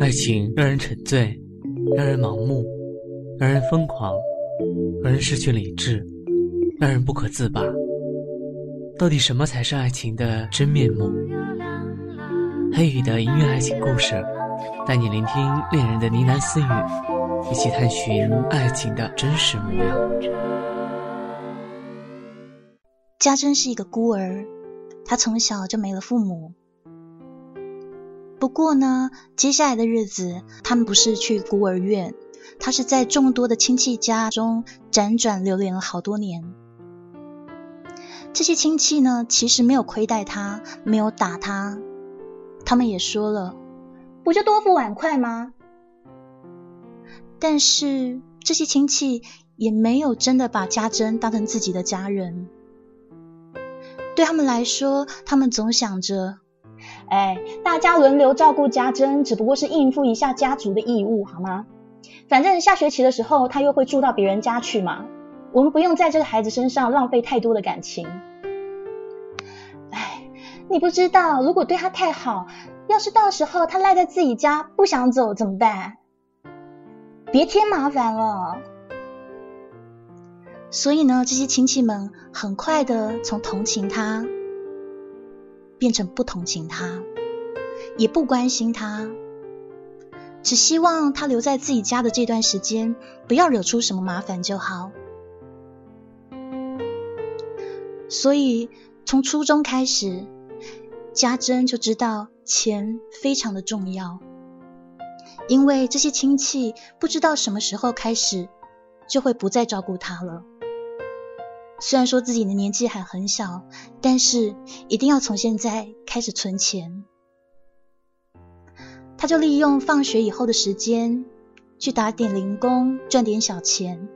爱情让人沉醉，让人盲目，让人疯狂，让人失去理智，让人不可自拔。到底什么才是爱情的真面目？黑羽的音乐爱情故事，带你聆听恋人的呢喃私语，一起探寻爱情的真实模样。家珍是一个孤儿，她从小就没了父母。不过呢，接下来的日子，他们不是去孤儿院，他是在众多的亲戚家中辗转流连了好多年。这些亲戚呢，其实没有亏待他，没有打他，他们也说了，不就多副碗筷吗？但是这些亲戚也没有真的把家珍当成自己的家人。对他们来说，他们总想着。哎，大家轮流照顾家珍，只不过是应付一下家族的义务，好吗？反正下学期的时候，他又会住到别人家去嘛。我们不用在这个孩子身上浪费太多的感情。哎，你不知道，如果对他太好，要是到时候他赖在自己家不想走怎么办？别添麻烦了。所以呢，这些亲戚们很快的从同情他。变成不同情他，也不关心他，只希望他留在自己家的这段时间，不要惹出什么麻烦就好。所以从初中开始，家珍就知道钱非常的重要，因为这些亲戚不知道什么时候开始就会不再照顾他了。虽然说自己的年纪还很小，但是一定要从现在开始存钱。他就利用放学以后的时间去打点零工，赚点小钱。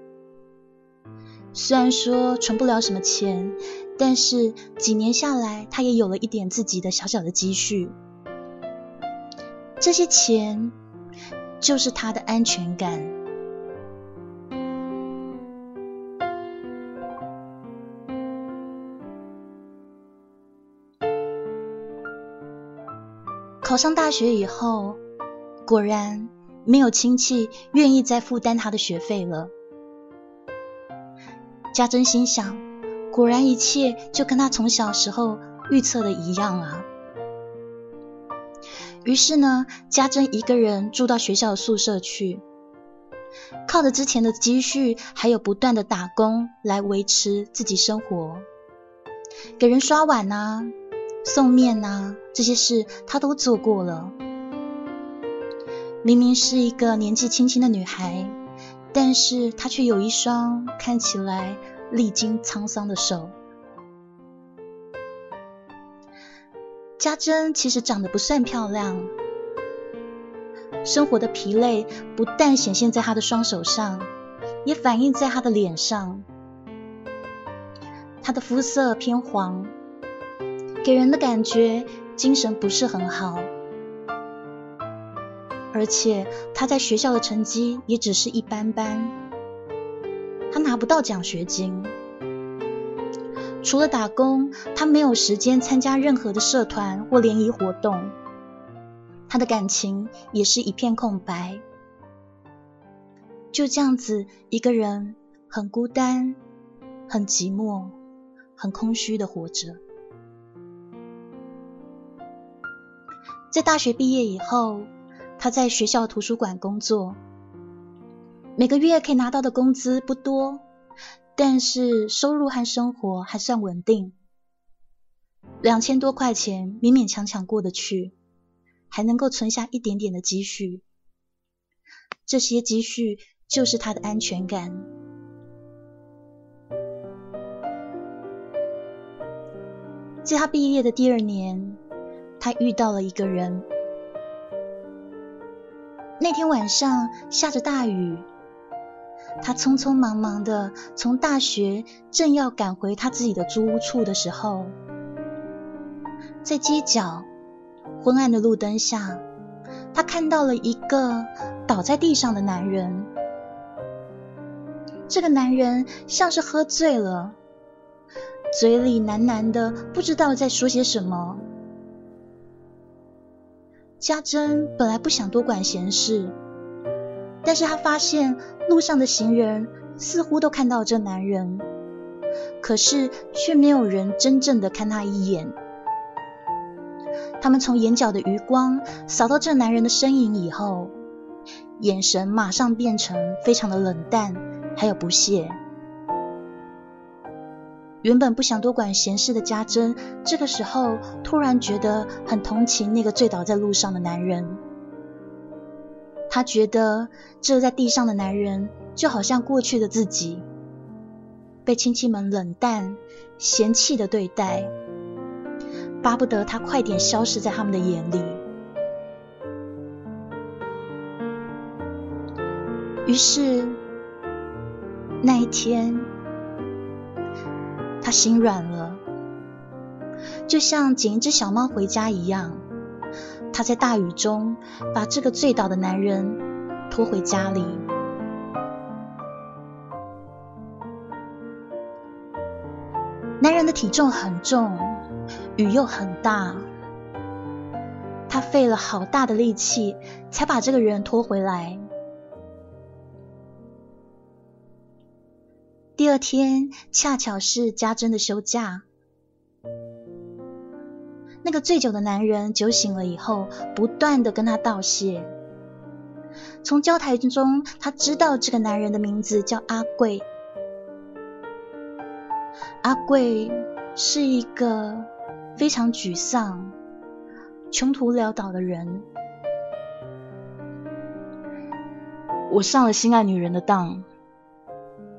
虽然说存不了什么钱，但是几年下来，他也有了一点自己的小小的积蓄。这些钱就是他的安全感。考上大学以后，果然没有亲戚愿意再负担他的学费了。家珍心想，果然一切就跟他从小时候预测的一样啊。于是呢，家珍一个人住到学校的宿舍去，靠着之前的积蓄，还有不断的打工来维持自己生活，给人刷碗啊。送面呐，这些事她都做过了。明明是一个年纪轻轻的女孩，但是她却有一双看起来历经沧桑的手。家珍其实长得不算漂亮，生活的疲累不但显现在她的双手上，也反映在她的脸上。她的肤色偏黄。给人的感觉精神不是很好，而且他在学校的成绩也只是一般般，他拿不到奖学金。除了打工，他没有时间参加任何的社团或联谊活动，他的感情也是一片空白，就这样子一个人很孤单、很寂寞、很空虚的活着。在大学毕业以后，他在学校图书馆工作，每个月可以拿到的工资不多，但是收入和生活还算稳定，两千多块钱勉勉强强过得去，还能够存下一点点的积蓄，这些积蓄就是他的安全感。在他毕业的第二年。他遇到了一个人。那天晚上下着大雨，他匆匆忙忙的从大学正要赶回他自己的租屋处的时候，在街角昏暗的路灯下，他看到了一个倒在地上的男人。这个男人像是喝醉了，嘴里喃喃的不知道在说些什么。家珍本来不想多管闲事，但是她发现路上的行人似乎都看到这男人，可是却没有人真正的看他一眼。他们从眼角的余光扫到这男人的身影以后，眼神马上变成非常的冷淡，还有不屑。原本不想多管闲事的家珍，这个时候突然觉得很同情那个醉倒在路上的男人。他觉得这在地上的男人就好像过去的自己，被亲戚们冷淡、嫌弃的对待。巴不得他快点消失在他们的眼里。于是那一天，他心软了，就像捡一只小猫回家一样。他在大雨中把这个醉倒的男人拖回家里。男人的体重很重。雨又很大，他费了好大的力气才把这个人拖回来。第二天恰巧是家珍的休假，那个醉酒的男人酒醒了以后，不断的跟他道谢。从交谈中，他知道这个男人的名字叫阿贵，阿贵是一个。非常沮丧、穷途潦倒的人，我上了心爱女人的当，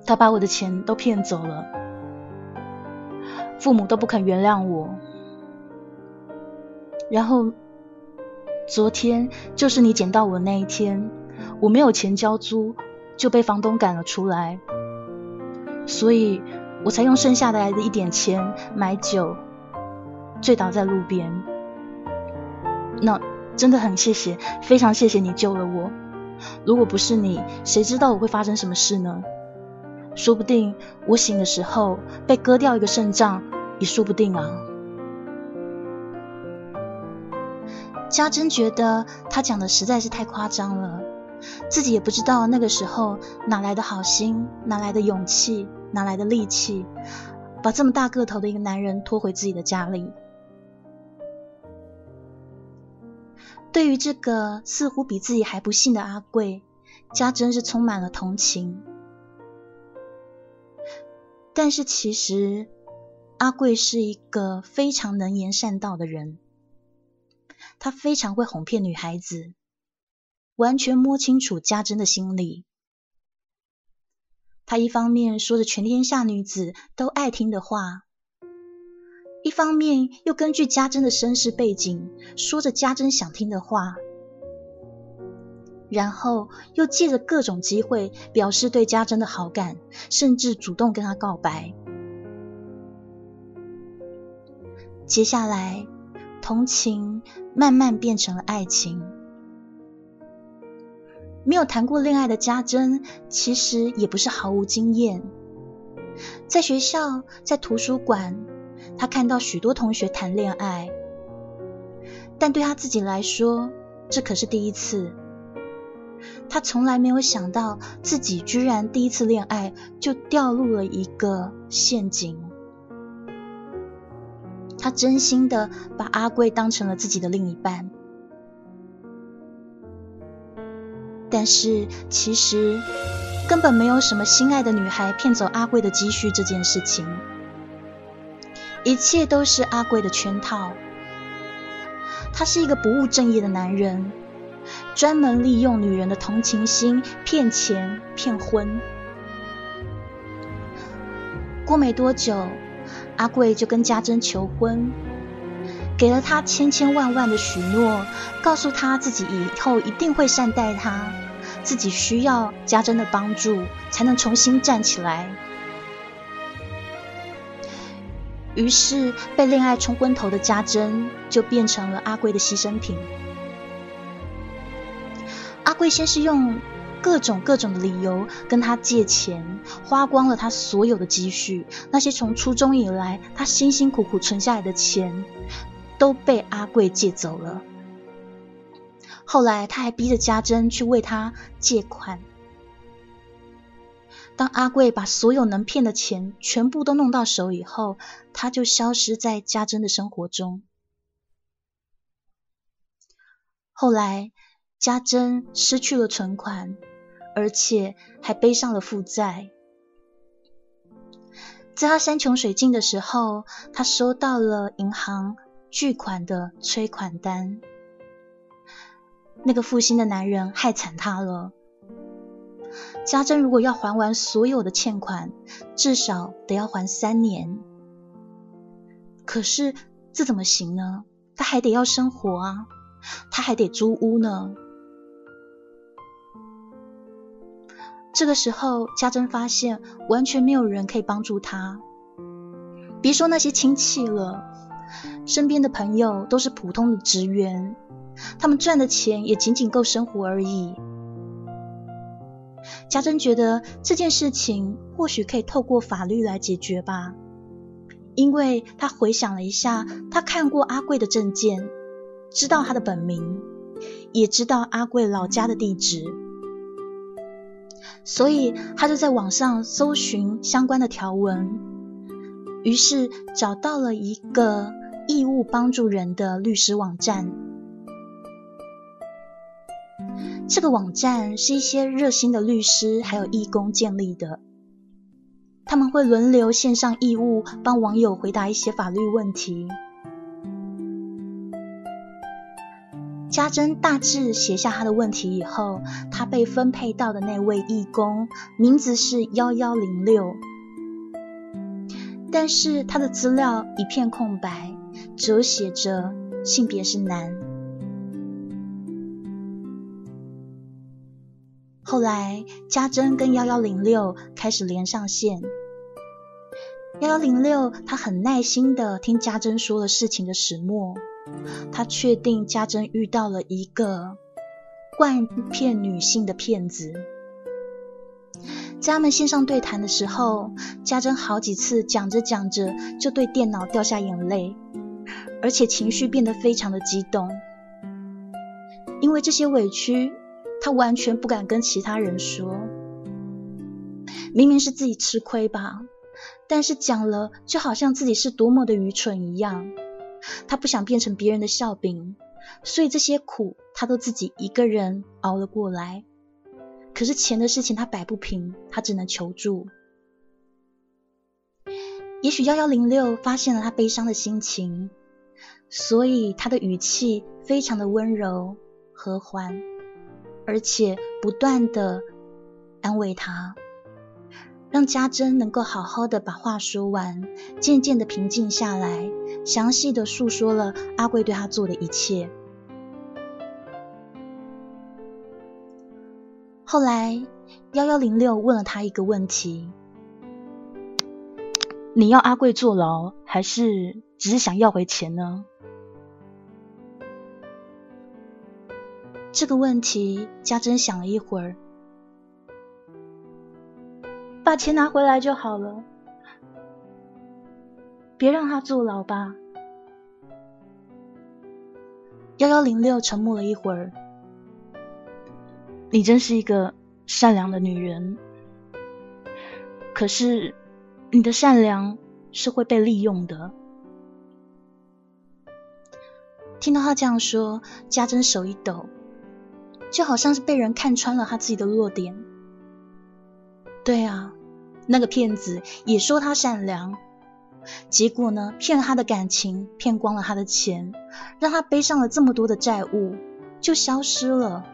他把我的钱都骗走了，父母都不肯原谅我，然后昨天就是你捡到我那一天，我没有钱交租，就被房东赶了出来，所以我才用剩下来的一点钱买酒。醉倒在路边，那真的很谢谢，非常谢谢你救了我。如果不是你，谁知道我会发生什么事呢？说不定我醒的时候被割掉一个肾脏，也说不定啊。家珍觉得他讲的实在是太夸张了，自己也不知道那个时候哪来的好心，哪来的勇气，哪来的力气，把这么大个头的一个男人拖回自己的家里。对于这个似乎比自己还不幸的阿贵，家珍是充满了同情。但是其实阿贵是一个非常能言善道的人，他非常会哄骗女孩子，完全摸清楚家珍的心理。他一方面说着全天下女子都爱听的话。一方面又根据家珍的身世背景，说着家珍想听的话，然后又借着各种机会表示对家珍的好感，甚至主动跟他告白。接下来，同情慢慢变成了爱情。没有谈过恋爱的家珍，其实也不是毫无经验，在学校，在图书馆。他看到许多同学谈恋爱，但对他自己来说，这可是第一次。他从来没有想到自己居然第一次恋爱就掉入了一个陷阱。他真心的把阿贵当成了自己的另一半，但是其实根本没有什么心爱的女孩骗走阿贵的积蓄这件事情。一切都是阿贵的圈套。他是一个不务正业的男人，专门利用女人的同情心骗钱骗婚。过没多久，阿贵就跟家珍求婚，给了他千千万万的许诺，告诉他自己以后一定会善待他，自己需要家珍的帮助才能重新站起来。于是，被恋爱冲昏头的家珍就变成了阿贵的牺牲品。阿贵先是用各种各种的理由跟他借钱，花光了他所有的积蓄，那些从初中以来他辛辛苦苦存下来的钱都被阿贵借走了。后来他还逼着家珍去为他借款。当阿贵把所有能骗的钱全部都弄到手以后，他就消失在家珍的生活中。后来，家珍失去了存款，而且还背上了负债。在他山穷水尽的时候，他收到了银行巨款的催款单。那个负心的男人害惨他了。家珍如果要还完所有的欠款，至少得要还三年。可是这怎么行呢？他还得要生活啊，他还得租屋呢。这个时候，家珍发现完全没有人可以帮助他，别说那些亲戚了，身边的朋友都是普通的职员，他们赚的钱也仅仅够生活而已。家珍觉得这件事情或许可以透过法律来解决吧，因为他回想了一下，他看过阿贵的证件，知道他的本名，也知道阿贵老家的地址。所以他就在网上搜寻相关的条文，于是找到了一个义务帮助人的律师网站。这个网站是一些热心的律师还有义工建立的，他们会轮流线上义务帮网友回答一些法律问题。家珍大致写下他的问题以后，他被分配到的那位义工名字是幺幺零六，但是他的资料一片空白，只写着性别是男。后来家珍跟幺幺零六开始连上线，幺幺零六他很耐心的听家珍说了事情的始末。他确定家珍遇到了一个惯骗女性的骗子。在他们线上对谈的时候，家珍好几次讲着讲着就对电脑掉下眼泪，而且情绪变得非常的激动。因为这些委屈，他完全不敢跟其他人说。明明是自己吃亏吧，但是讲了就好像自己是多么的愚蠢一样。他不想变成别人的笑柄，所以这些苦他都自己一个人熬了过来。可是钱的事情他摆不平，他只能求助。也许幺幺零六发现了他悲伤的心情，所以他的语气非常的温柔和缓，而且不断的安慰他。让家珍能够好好的把话说完，渐渐的平静下来，详细的诉说了阿贵对他做的一切。后来幺幺零六问了他一个问题：你要阿贵坐牢，还是只是想要回钱呢？这个问题，家珍想了一会儿。把钱拿回来就好了，别让他坐牢吧。幺幺零六沉默了一会儿，你真是一个善良的女人，可是你的善良是会被利用的。听到他这样说，家珍手一抖，就好像是被人看穿了他自己的弱点。对啊。那个骗子也说他善良，结果呢，骗了他的感情，骗光了他的钱，让他背上了这么多的债务，就消失了。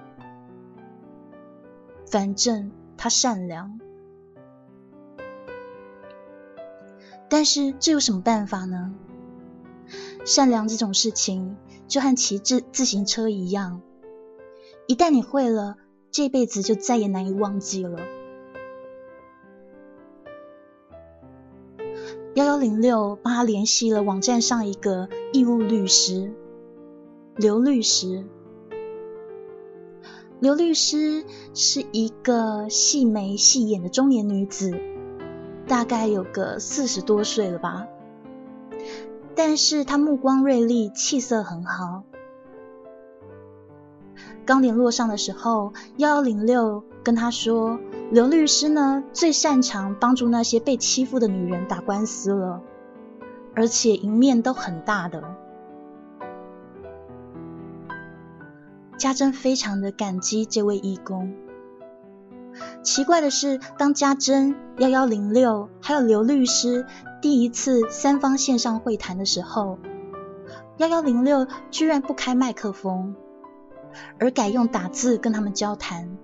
反正他善良，但是这有什么办法呢？善良这种事情，就和骑自自行车一样，一旦你会了，这辈子就再也难以忘记了。幺幺零六帮他联系了网站上一个义务律师刘律师。刘律师是一个细眉细眼的中年女子，大概有个四十多岁了吧。但是她目光锐利，气色很好。刚联络上的时候，幺幺零六跟他说，刘律师呢最擅长帮助那些被欺负的女人打官司了，而且赢面都很大的。家珍非常的感激这位义工。奇怪的是，当家珍、幺幺零六还有刘律师第一次三方线上会谈的时候，幺幺零六居然不开麦克风，而改用打字跟他们交谈。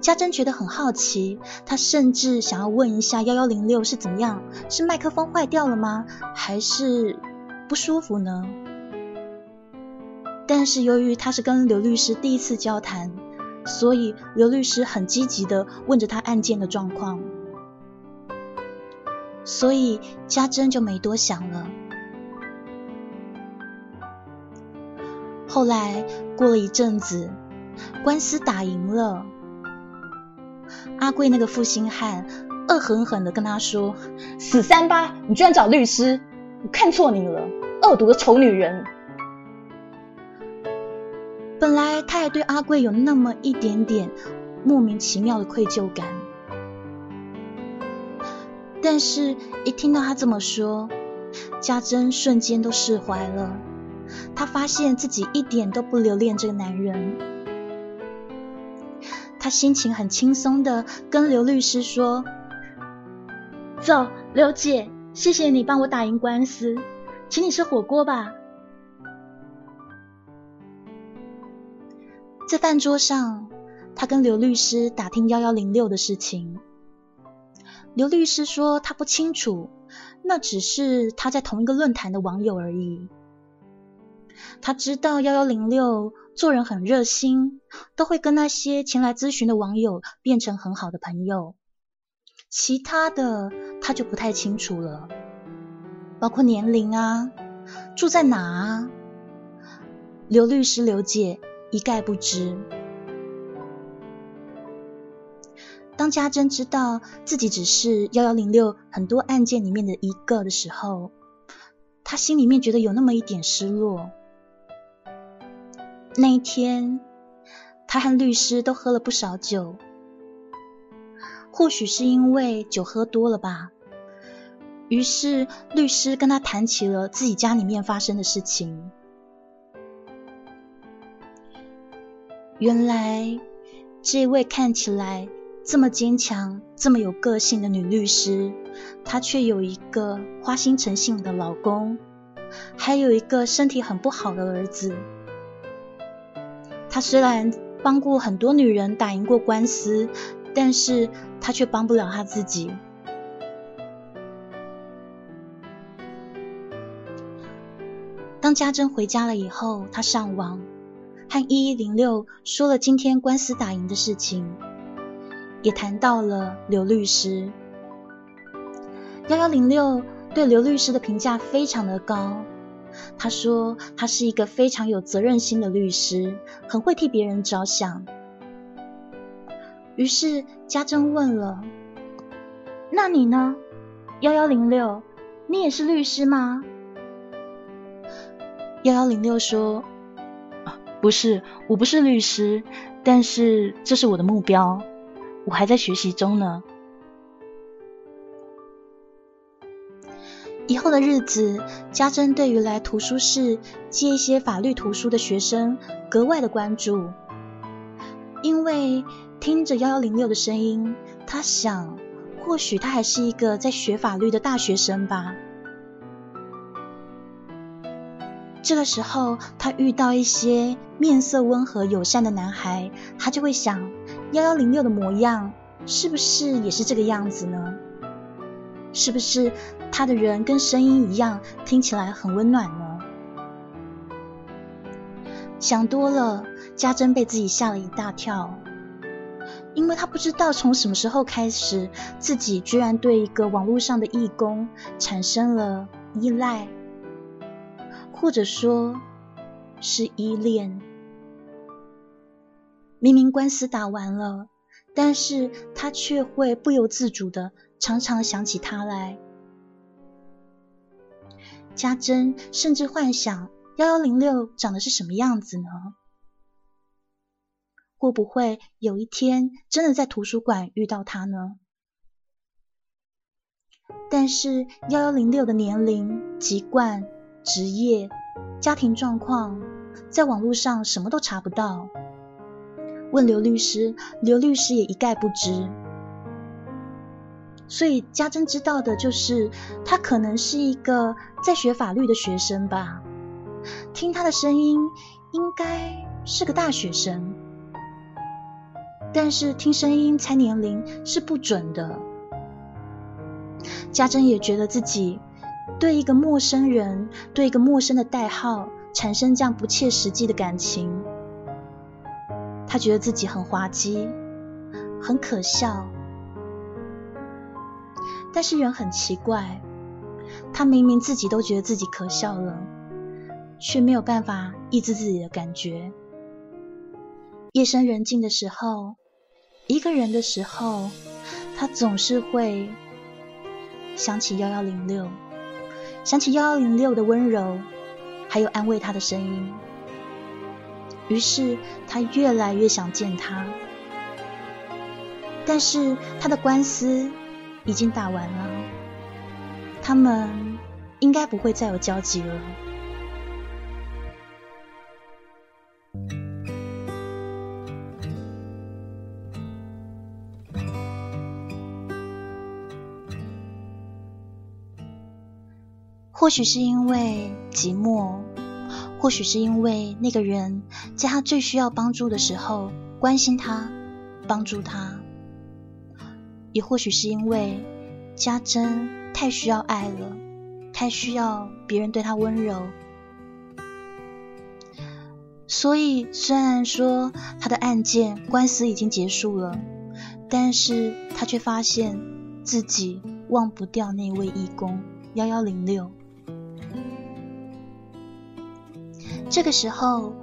家珍觉得很好奇，他甚至想要问一下幺幺零六是怎么样，是麦克风坏掉了吗，还是不舒服呢？但是由于他是跟刘律师第一次交谈，所以刘律师很积极的问着他案件的状况，所以家珍就没多想了。后来过了一阵子，官司打赢了，阿贵那个负心汉恶狠狠的跟他说：“死三八，你居然找律师，我看错你了，恶毒的丑女人。”本来他还对阿贵有那么一点点莫名其妙的愧疚感，但是一听到他这么说，家珍瞬间都释怀了。他发现自己一点都不留恋这个男人，他心情很轻松的跟刘律师说：“走，刘姐，谢谢你帮我打赢官司，请你吃火锅吧。”在饭桌上，他跟刘律师打听幺幺零六的事情。刘律师说他不清楚，那只是他在同一个论坛的网友而已。他知道幺幺零六做人很热心，都会跟那些前来咨询的网友变成很好的朋友。其他的他就不太清楚了，包括年龄啊，住在哪啊。刘律师，刘姐。一概不知。当家珍知道自己只是幺幺零六很多案件里面的一个的时候，他心里面觉得有那么一点失落。那一天，他和律师都喝了不少酒，或许是因为酒喝多了吧。于是律师跟他谈起了自己家里面发生的事情。原来，这位看起来这么坚强、这么有个性的女律师，她却有一个花心成性的老公，还有一个身体很不好的儿子。他虽然帮过很多女人打赢过官司，但是他却帮不了他自己。当家珍回家了以后，他上网。和一一零六说了今天官司打赢的事情，也谈到了刘律师。幺幺零六对刘律师的评价非常的高，他说他是一个非常有责任心的律师，很会替别人着想。于是家珍问了：“那你呢？幺幺零六，你也是律师吗？”幺幺零六说。不是，我不是律师，但是这是我的目标，我还在学习中呢。以后的日子，家珍对于来图书室借一些法律图书的学生格外的关注，因为听着幺幺零六的声音，他想，或许他还是一个在学法律的大学生吧。这个时候，他遇到一些面色温和、友善的男孩，他就会想：幺幺零六的模样是不是也是这个样子呢？是不是他的人跟声音一样，听起来很温暖呢？想多了，家珍被自己吓了一大跳，因为他不知道从什么时候开始，自己居然对一个网络上的义工产生了依赖。或者说，是依恋。明明官司打完了，但是他却会不由自主的常常想起他来。家珍甚至幻想幺幺零六长得是什么样子呢？会不会有一天真的在图书馆遇到他呢？但是幺幺零六的年龄、籍贯、职业、家庭状况，在网络上什么都查不到。问刘律师，刘律师也一概不知。所以家珍知道的就是，他可能是一个在学法律的学生吧。听他的声音，应该是个大学生。但是听声音猜年龄是不准的。家珍也觉得自己对一个陌生人、对一个陌生的代号产生这样不切实际的感情，他觉得自己很滑稽，很可笑。但是人很奇怪，他明明自己都觉得自己可笑了，却没有办法抑制自己的感觉。夜深人静的时候，一个人的时候，他总是会想起幺幺零六，想起幺幺零六的温柔，还有安慰他的声音。于是他越来越想见他，但是他的官司已经打完了，他们应该不会再有交集了。或许是因为寂寞，或许是因为那个人在他最需要帮助的时候关心他、帮助他，也或许是因为家珍太需要爱了，太需要别人对她温柔，所以虽然说他的案件官司已经结束了，但是他却发现自己忘不掉那位义工幺幺零六。这个时候，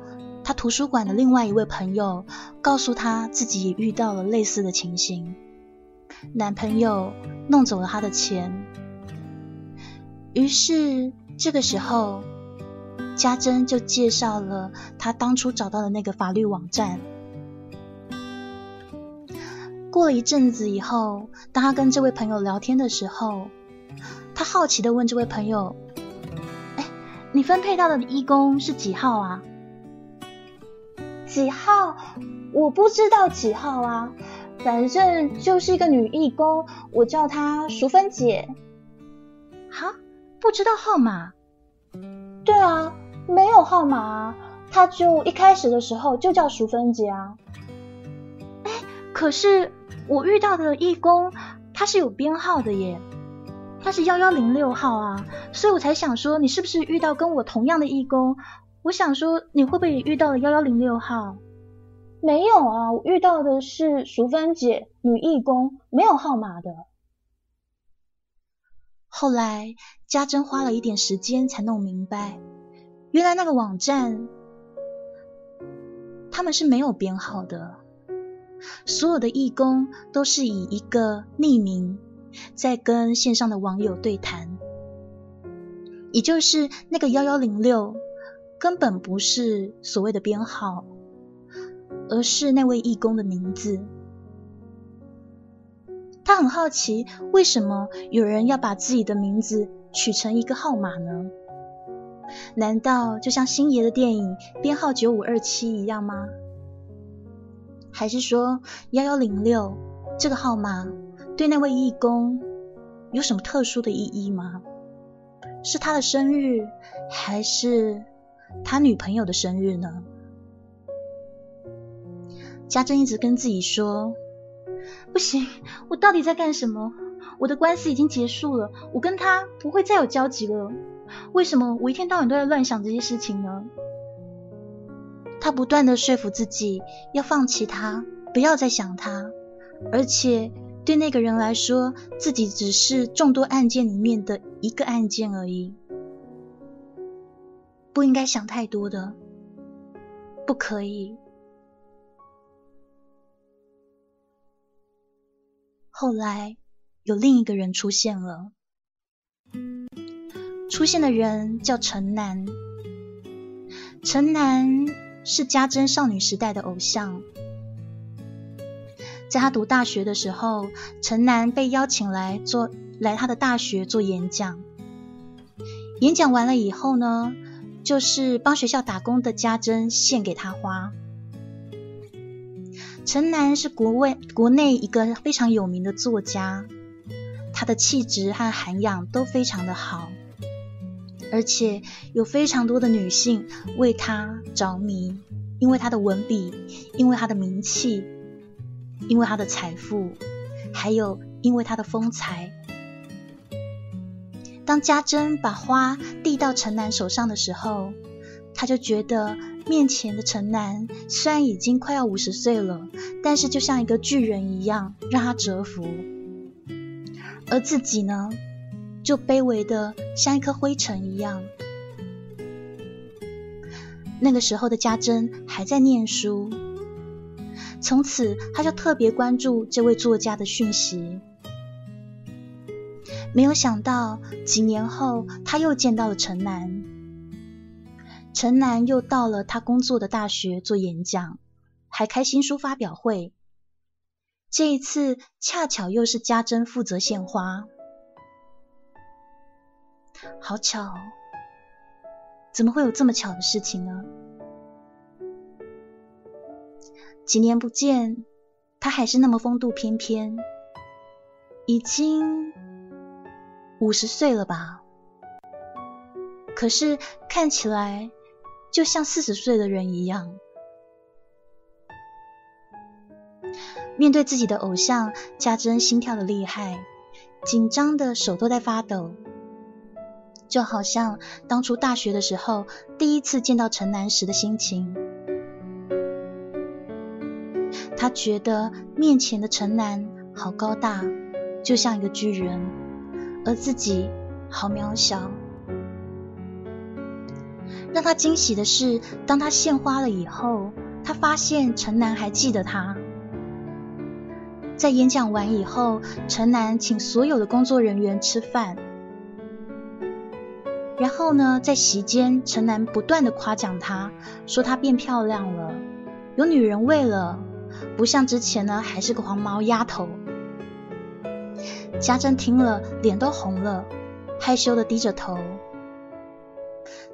他图书馆的另外一位朋友告诉他自己也遇到了类似的情形，男朋友弄走了他的钱。于是这个时候，家珍就介绍了他当初找到的那个法律网站。过了一阵子以后，当他跟这位朋友聊天的时候，他好奇的问这位朋友。你分配到的义工是几号啊？几号？我不知道几号啊，反正就是一个女义工，我叫她淑芬姐。哈？不知道号码？对啊，没有号码啊，她就一开始的时候就叫淑芬姐啊。哎，可是我遇到的义工，他是有编号的耶。他是幺幺零六号啊，所以我才想说，你是不是遇到跟我同样的义工？我想说，你会不会也遇到了幺幺零六号？没有啊，我遇到的是淑芬姐，女义工，没有号码的。后来家珍花了一点时间才弄明白，原来那个网站他们是没有编号的，所有的义工都是以一个匿名。在跟线上的网友对谈，也就是那个幺幺零六，根本不是所谓的编号，而是那位义工的名字。他很好奇，为什么有人要把自己的名字取成一个号码呢？难道就像星爷的电影编号九五二七一样吗？还是说幺幺零六这个号码？对那位义工有什么特殊的意义吗？是他的生日，还是他女朋友的生日呢？家珍一直跟自己说：“不行，我到底在干什么？我的官司已经结束了，我跟他不会再有交集了。为什么我一天到晚都在乱想这些事情呢？”他不断的说服自己要放弃他，不要再想他，而且。对那个人来说，自己只是众多案件里面的一个案件而已，不应该想太多的，不可以。后来有另一个人出现了，出现的人叫陈楠，陈南是家珍少女时代的偶像。在他读大学的时候，陈南被邀请来做来他的大学做演讲。演讲完了以后呢，就是帮学校打工的家珍献给他花。陈南是国外国内一个非常有名的作家，他的气质和涵养都非常的好，而且有非常多的女性为他着迷，因为他的文笔，因为他的名气，因为他的财富，还有因为他的风采。当家珍把花递到陈南手上的时候，他就觉得面前的城南虽然已经快要五十岁了，但是就像一个巨人一样，让他折服。而自己呢，就卑微的像一颗灰尘一样。那个时候的家珍还在念书，从此他就特别关注这位作家的讯息。没有想到，几年后他又见到了城南。陈南又到了他工作的大学做演讲，还开新书发表会。这一次恰巧又是家珍负责献花，好巧，怎么会有这么巧的事情呢？几年不见，他还是那么风度翩翩，已经。五十岁了吧？可是看起来就像四十岁的人一样。面对自己的偶像，家珍心跳的厉害，紧张的手都在发抖，就好像当初大学的时候第一次见到陈南时的心情。他觉得面前的陈南好高大，就像一个巨人。而自己好渺小。让他惊喜的是，当他献花了以后，他发现陈楠还记得他。在演讲完以后，陈楠请所有的工作人员吃饭，然后呢，在席间，陈楠不断的夸奖他，说他变漂亮了，有女人味了，不像之前呢，还是个黄毛丫头。家珍听了，脸都红了，害羞的低着头。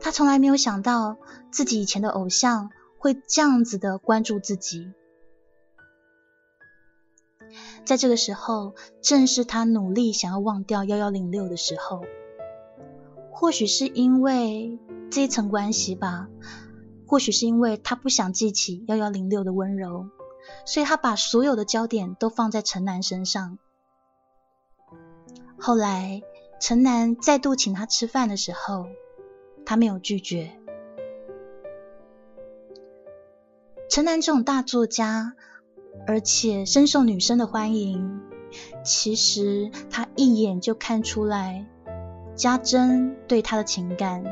他从来没有想到，自己以前的偶像会这样子的关注自己。在这个时候，正是他努力想要忘掉幺幺零六的时候。或许是因为这一层关系吧，或许是因为他不想记起幺幺零六的温柔，所以他把所有的焦点都放在陈楠身上。后来，陈楠再度请他吃饭的时候，他没有拒绝。陈南这种大作家，而且深受女生的欢迎，其实他一眼就看出来家珍对他的情感。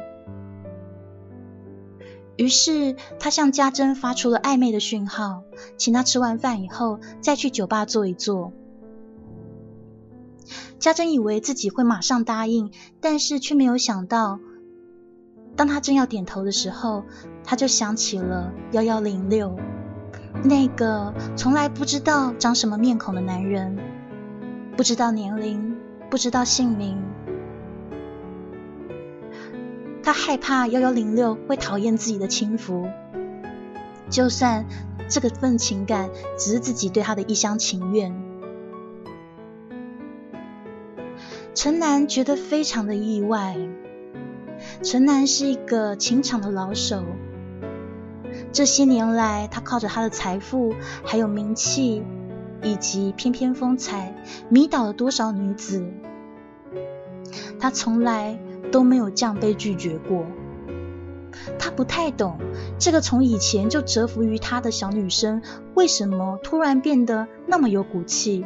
于是，他向家珍发出了暧昧的讯号，请他吃完饭以后再去酒吧坐一坐。家珍以为自己会马上答应，但是却没有想到，当他正要点头的时候，他就想起了幺幺零六那个从来不知道长什么面孔的男人，不知道年龄，不知道姓名。他害怕幺幺零六会讨厌自己的轻浮，就算这个份情感只是自己对他的一厢情愿。陈楠觉得非常的意外。陈南是一个情场的老手，这些年来，他靠着他的财富、还有名气以及翩翩风采，迷倒了多少女子。他从来都没有这样被拒绝过。他不太懂这个从以前就折服于他的小女生，为什么突然变得那么有骨气，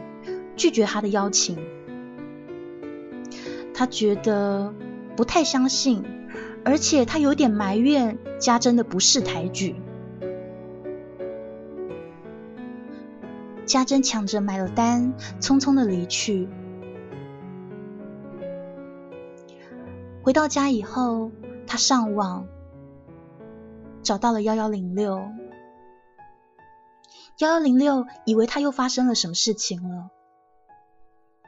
拒绝他的邀请。他觉得不太相信，而且他有点埋怨家珍的不识抬举。家珍抢着买了单，匆匆的离去。回到家以后，他上网找到了幺幺零六。幺幺零六以为他又发生了什么事情了，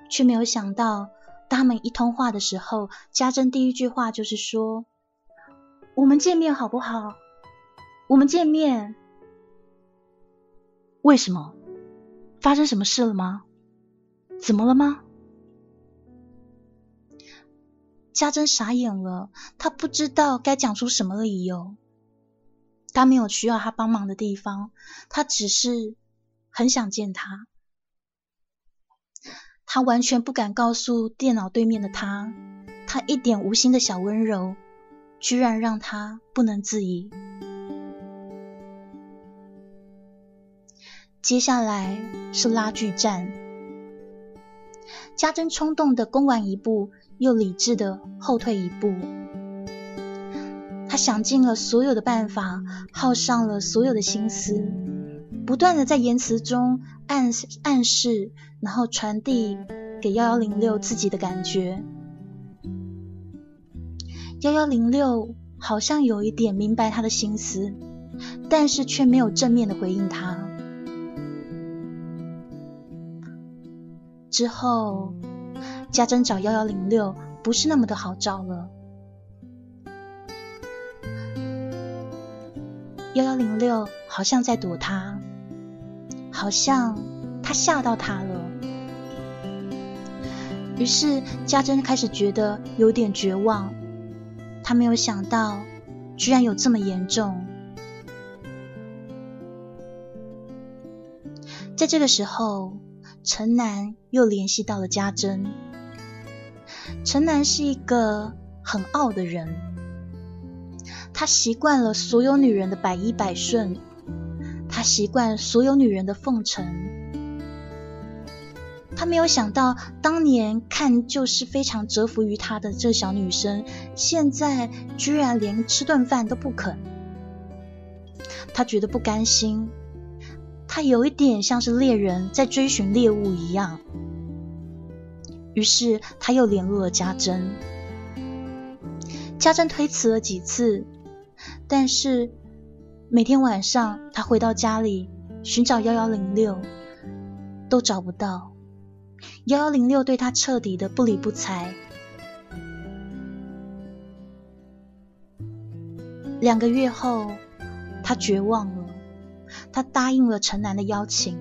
却没有想到，当他们一通话的时候，家珍第一句话就是说：“我们见面好不好？我们见面。”为什么？发生什么事了吗？怎么了吗？家珍傻眼了，他不知道该讲出什么理由。他没有需要他帮忙的地方，他只是很想见他。他完全不敢告诉电脑对面的他，他一点无心的小温柔，居然让他不能自已。接下来是拉锯战，家珍冲动的攻完一步，又理智的后退一步。他想尽了所有的办法，耗上了所有的心思，不断的在言辞中暗暗示，然后传递给幺幺零六自己的感觉。幺幺零六好像有一点明白他的心思，但是却没有正面的回应他。之后，家珍找幺幺零六不是那么的好找了。幺幺零六好像在躲他，好像他吓到他了。于是家珍开始觉得有点绝望，他没有想到居然有这么严重。在这个时候，陈南又联系到了家珍。陈南是一个很傲的人。他习惯了所有女人的百依百顺，他习惯所有女人的奉承。他没有想到，当年看就是非常折服于他的这小女生，现在居然连吃顿饭都不肯。他觉得不甘心，他有一点像是猎人在追寻猎物一样。于是他又联络了家珍，家珍推辞了几次。但是每天晚上，他回到家里寻找幺幺零六，都找不到。幺幺零六对他彻底的不理不睬。两个月后，他绝望了，他答应了陈楠的邀请。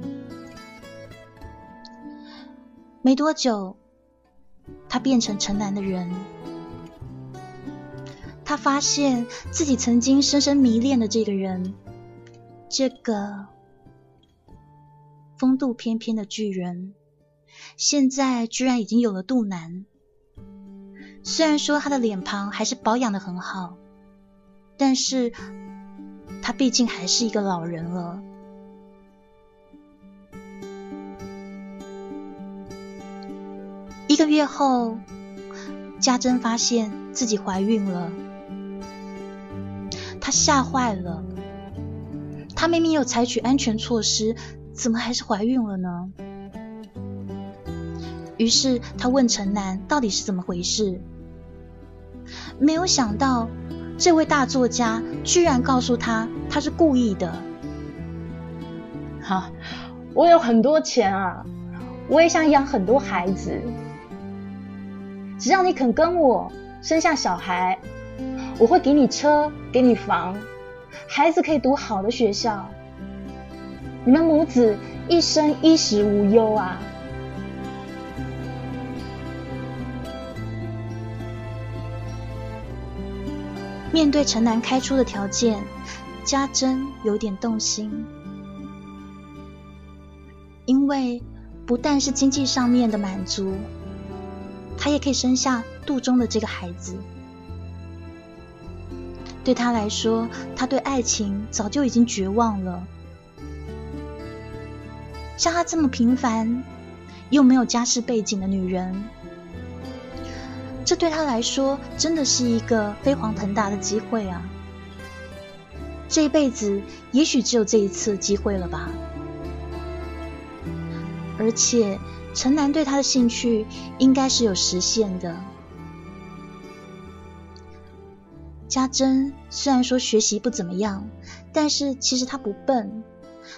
没多久，他变成陈楠的人。他发现自己曾经深深迷恋的这个人，这个风度翩翩的巨人，现在居然已经有了肚腩。虽然说他的脸庞还是保养的很好，但是他毕竟还是一个老人了。一个月后，家珍发现自己怀孕了。他吓坏了，他明明有采取安全措施，怎么还是怀孕了呢？于是他问陈楠到底是怎么回事，没有想到这位大作家居然告诉他他是故意的。哈，我有很多钱啊，我也想养很多孩子，只要你肯跟我生下小孩。我会给你车，给你房，孩子可以读好的学校，你们母子一生衣食无忧啊！面对陈楠开出的条件，家珍有点动心，因为不但是经济上面的满足，他也可以生下肚中的这个孩子。对他来说，他对爱情早就已经绝望了。像她这么平凡又没有家世背景的女人，这对他来说真的是一个飞黄腾达的机会啊！这一辈子也许只有这一次机会了吧？而且陈楠对他的兴趣应该是有实现的。家珍虽然说学习不怎么样，但是其实他不笨，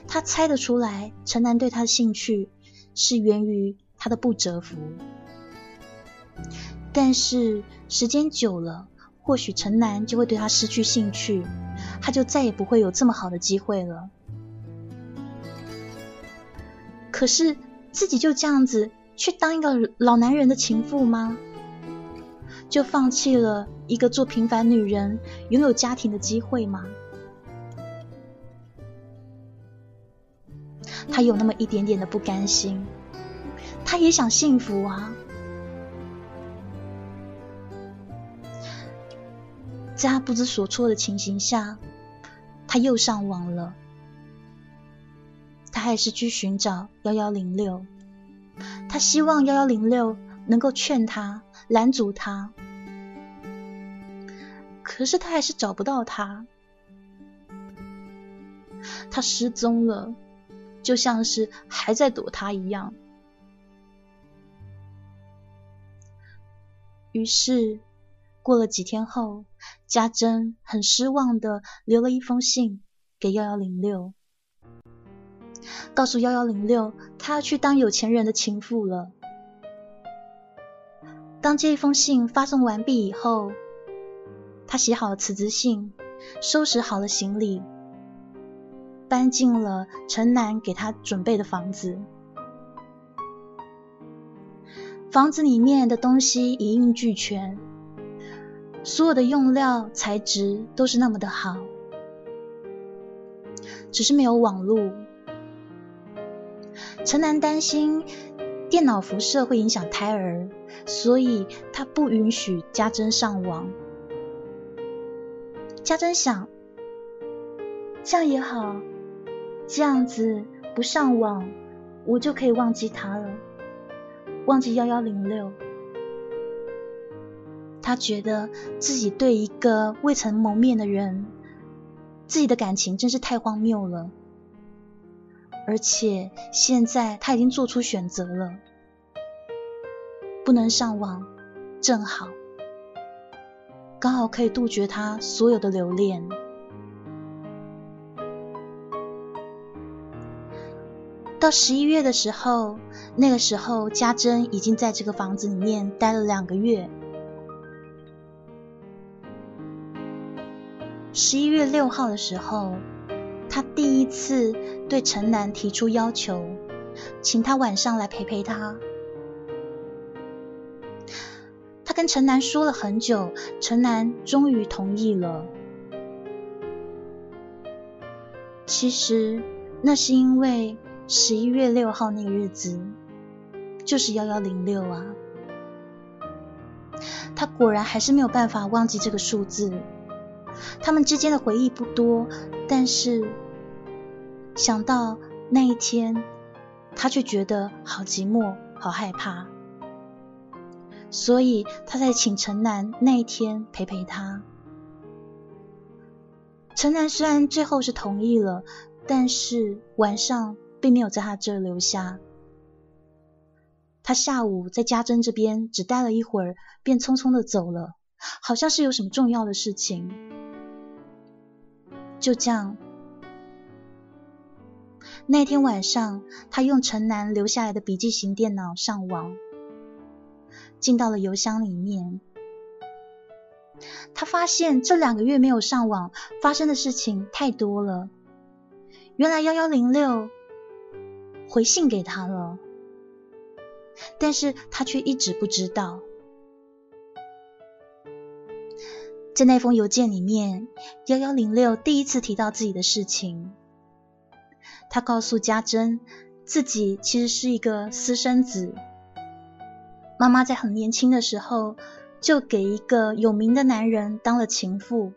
他猜得出来陈南对他的兴趣是源于他的不折服。但是时间久了，或许陈南就会对他失去兴趣，他就再也不会有这么好的机会了。可是自己就这样子去当一个老男人的情妇吗？就放弃了一个做平凡女人、拥有家庭的机会吗？他有那么一点点的不甘心，他也想幸福啊。在他不知所措的情形下，他又上网了。他还是去寻找幺幺零六，他希望幺幺零六能够劝他。拦阻他，可是他还是找不到他，他失踪了，就像是还在躲他一样。于是过了几天后，家珍很失望的留了一封信给幺幺零六，告诉幺幺零六，他要去当有钱人的情妇了。当这一封信发送完毕以后，他写好了辞职信，收拾好了行李，搬进了城南给他准备的房子。房子里面的东西一应俱全，所有的用料材质都是那么的好，只是没有网络。城南担心电脑辐射会影响胎儿。所以他不允许家珍上网。家珍想，这样也好，这样子不上网，我就可以忘记他了，忘记幺幺零六。他觉得自己对一个未曾谋面的人，自己的感情真是太荒谬了。而且现在他已经做出选择了。不能上网，正好，刚好可以杜绝他所有的留恋。到十一月的时候，那个时候家珍已经在这个房子里面待了两个月。十一月六号的时候，他第一次对陈南提出要求，请他晚上来陪陪他。他跟陈南说了很久，陈南终于同意了。其实那是因为十一月六号那个日子就是幺幺零六啊。他果然还是没有办法忘记这个数字。他们之间的回忆不多，但是想到那一天，他却觉得好寂寞，好害怕。所以他才请陈南那一天陪陪他。陈南虽然最后是同意了，但是晚上并没有在他这留下。他下午在家珍这边只待了一会儿，便匆匆的走了，好像是有什么重要的事情。就这样，那天晚上，他用陈南留下来的笔记型电脑上网。进到了邮箱里面，他发现这两个月没有上网，发生的事情太多了。原来幺幺零六回信给他了，但是他却一直不知道。在那封邮件里面，幺幺零六第一次提到自己的事情，他告诉家珍，自己其实是一个私生子。妈妈在很年轻的时候就给一个有名的男人当了情妇，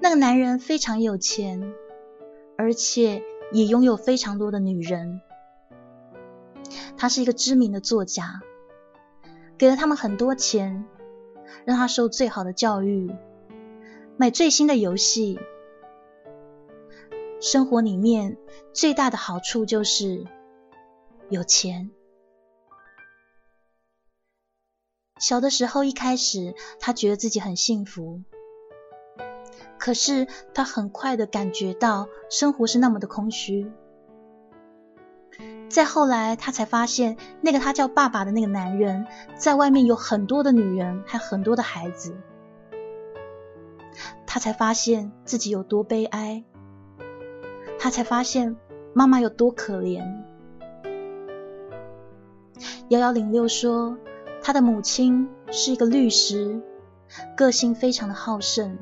那个男人非常有钱，而且也拥有非常多的女人。他是一个知名的作家，给了他们很多钱，让他受最好的教育，买最新的游戏。生活里面最大的好处就是有钱。小的时候一开始，他觉得自己很幸福，可是他很快的感觉到生活是那么的空虚。再后来，他才发现那个他叫爸爸的那个男人，在外面有很多的女人，还很多的孩子。他才发现自己有多悲哀，他才发现妈妈有多可怜。幺幺零六说，他的母亲是一个律师，个性非常的好胜，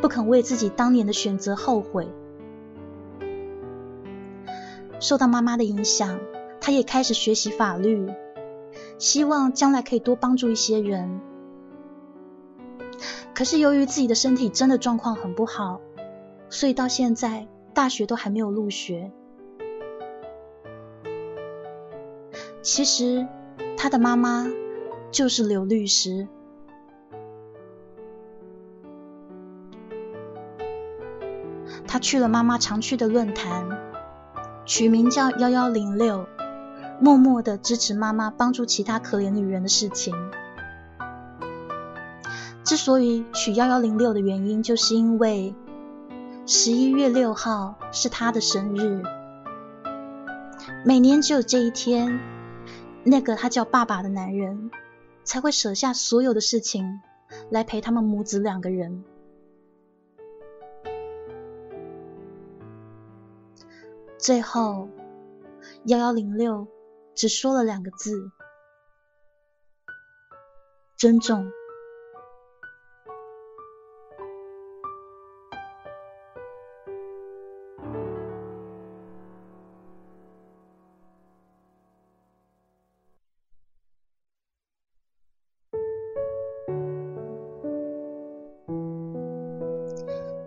不肯为自己当年的选择后悔。受到妈妈的影响，他也开始学习法律，希望将来可以多帮助一些人。可是由于自己的身体真的状况很不好，所以到现在大学都还没有入学。其实他的妈妈就是刘律师，他去了妈妈常去的论坛。取名叫幺幺零六，默默的支持妈妈帮助其他可怜女人的事情。之所以取幺幺零六的原因，就是因为十一月六号是他的生日。每年只有这一天，那个他叫爸爸的男人才会舍下所有的事情来陪他们母子两个人。最后，幺幺零六只说了两个字：尊重。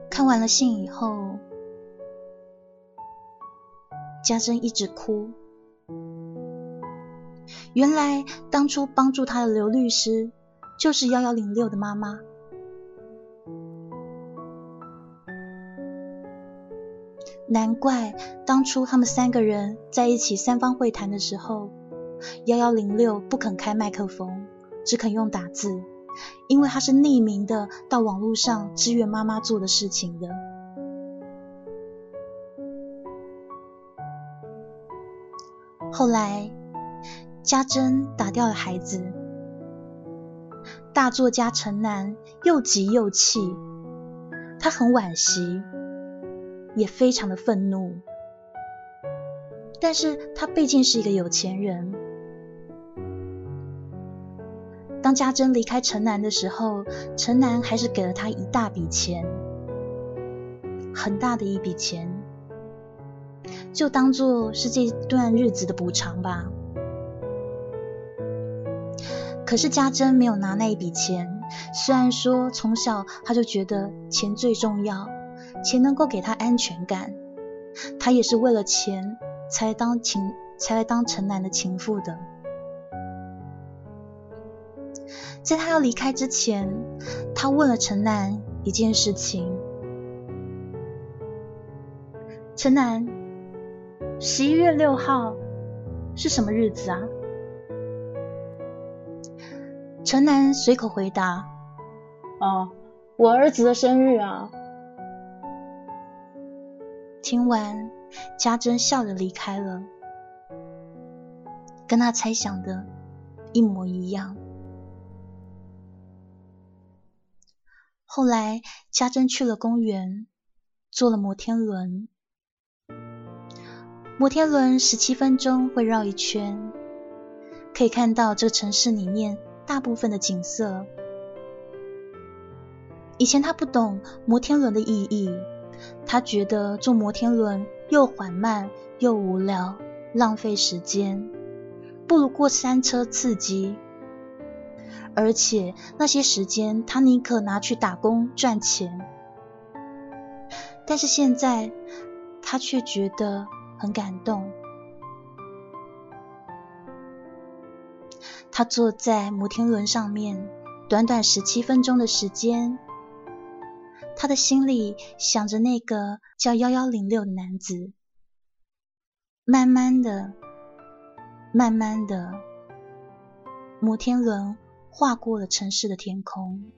看完了信以后。家珍一直哭。原来当初帮助他的刘律师就是幺幺零六的妈妈。难怪当初他们三个人在一起三方会谈的时候，幺幺零六不肯开麦克风，只肯用打字，因为他是匿名的到网络上支援妈妈做的事情的。后来，家珍打掉了孩子，大作家陈楠又急又气，他很惋惜，也非常的愤怒。但是他毕竟是一个有钱人，当家珍离开城南的时候，城南还是给了他一大笔钱，很大的一笔钱。就当做是这段日子的补偿吧。可是家珍没有拿那一笔钱，虽然说从小他就觉得钱最重要，钱能够给他安全感，他也是为了钱才当情才来当陈楠的情妇的。在他要离开之前，他问了陈楠一件事情：陈楠。十一月六号是什么日子啊？陈楠随口回答：“哦，我儿子的生日啊。”听完，家珍笑着离开了，跟他猜想的一模一样。后来，家珍去了公园，坐了摩天轮。摩天轮十七分钟会绕一圈，可以看到这个城市里面大部分的景色。以前他不懂摩天轮的意义，他觉得坐摩天轮又缓慢又无聊，浪费时间，不如过山车刺激。而且那些时间他宁可拿去打工赚钱。但是现在他却觉得。很感动。他坐在摩天轮上面，短短十七分钟的时间，他的心里想着那个叫幺幺零六的男子。慢慢的，慢慢的，摩天轮划过了城市的天空。